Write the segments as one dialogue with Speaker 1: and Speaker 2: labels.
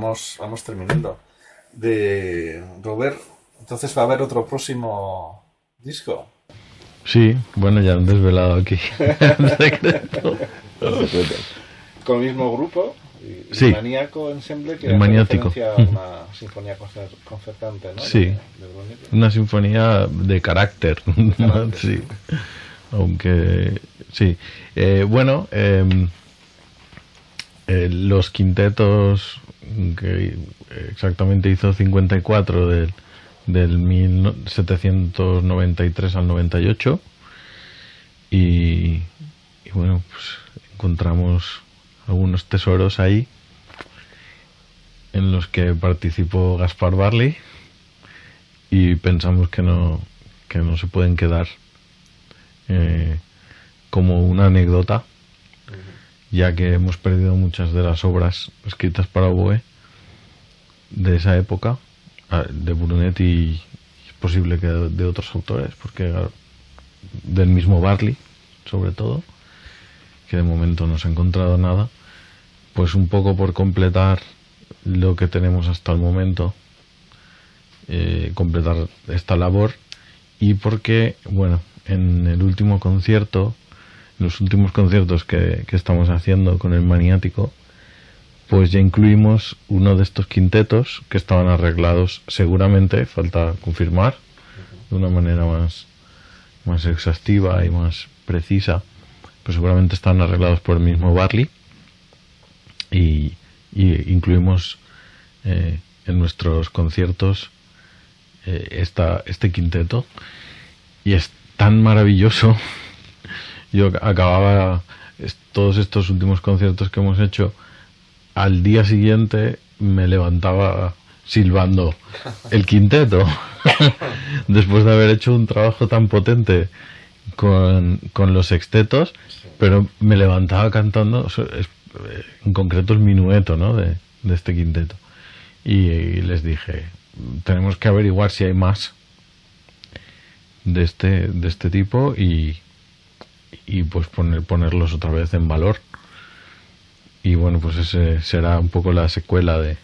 Speaker 1: Vamos, vamos terminando. De Robert, entonces va a haber otro próximo disco.
Speaker 2: Sí, bueno, ya han desvelado aquí.
Speaker 1: Con el mismo grupo. Y
Speaker 2: Sí.
Speaker 1: Maníaco Ensemble, que
Speaker 2: El Maniático.
Speaker 1: una sinfonía concer- concertante, ¿no?
Speaker 2: Sí.
Speaker 1: De- de.
Speaker 2: Una sinfonía de carácter. ¿no? Sí. Aunque, sí. Eh, bueno, em, eh, los quintetos que exactamente hizo 54 del, del 1793 al 98 y, y bueno, pues encontramos algunos tesoros ahí en los que participó Gaspar Barley y pensamos que no que no se pueden quedar eh, como una anécdota ya que hemos perdido muchas de las obras escritas para oboe de esa época ah, de Brunetti y es posible que de, otros autores porque del mismo Barley sobre todo que de momento no se ha encontrado nada pues un poco por completar lo que tenemos hasta el momento eh, completar esta labor y porque, bueno, en el último concierto, los últimos conciertos que, que estamos haciendo con el maniático, pues ya incluimos uno de estos quintetos que estaban arreglados. Seguramente, falta confirmar, de una manera más, más exhaustiva y más precisa, pues seguramente están arreglados por el mismo Barley. Y, incluimos eh, en nuestros conciertos eh, esta, este quinteto. Y es tan maravilloso yo acababa todos estos últimos conciertos que hemos hecho al día siguiente me levantaba silbando el quinteto. Después de haber hecho un trabajo tan potente con, con los sextetos pero me levantaba cantando eh, en concreto el minueto ¿no? de, de este quinteto. Y, y les dije tenemos que averiguar si hay más de este de este tipo y y pues poner ponerlos otra vez en valor. Y bueno pues ese será un poco la secuela de,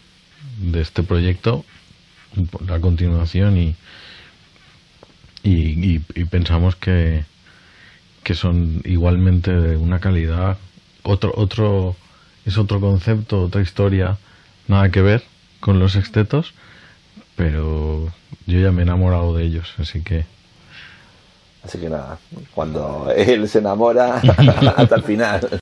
Speaker 2: de este proyecto la continuación y y, pensamos que que son igualmente de una calidad. Otro otro es otro concepto otra historia nada que ver con los sextetos pero yo ya me he enamorado de ellos así que
Speaker 3: Así que nada, cuando él se enamora, hasta el final.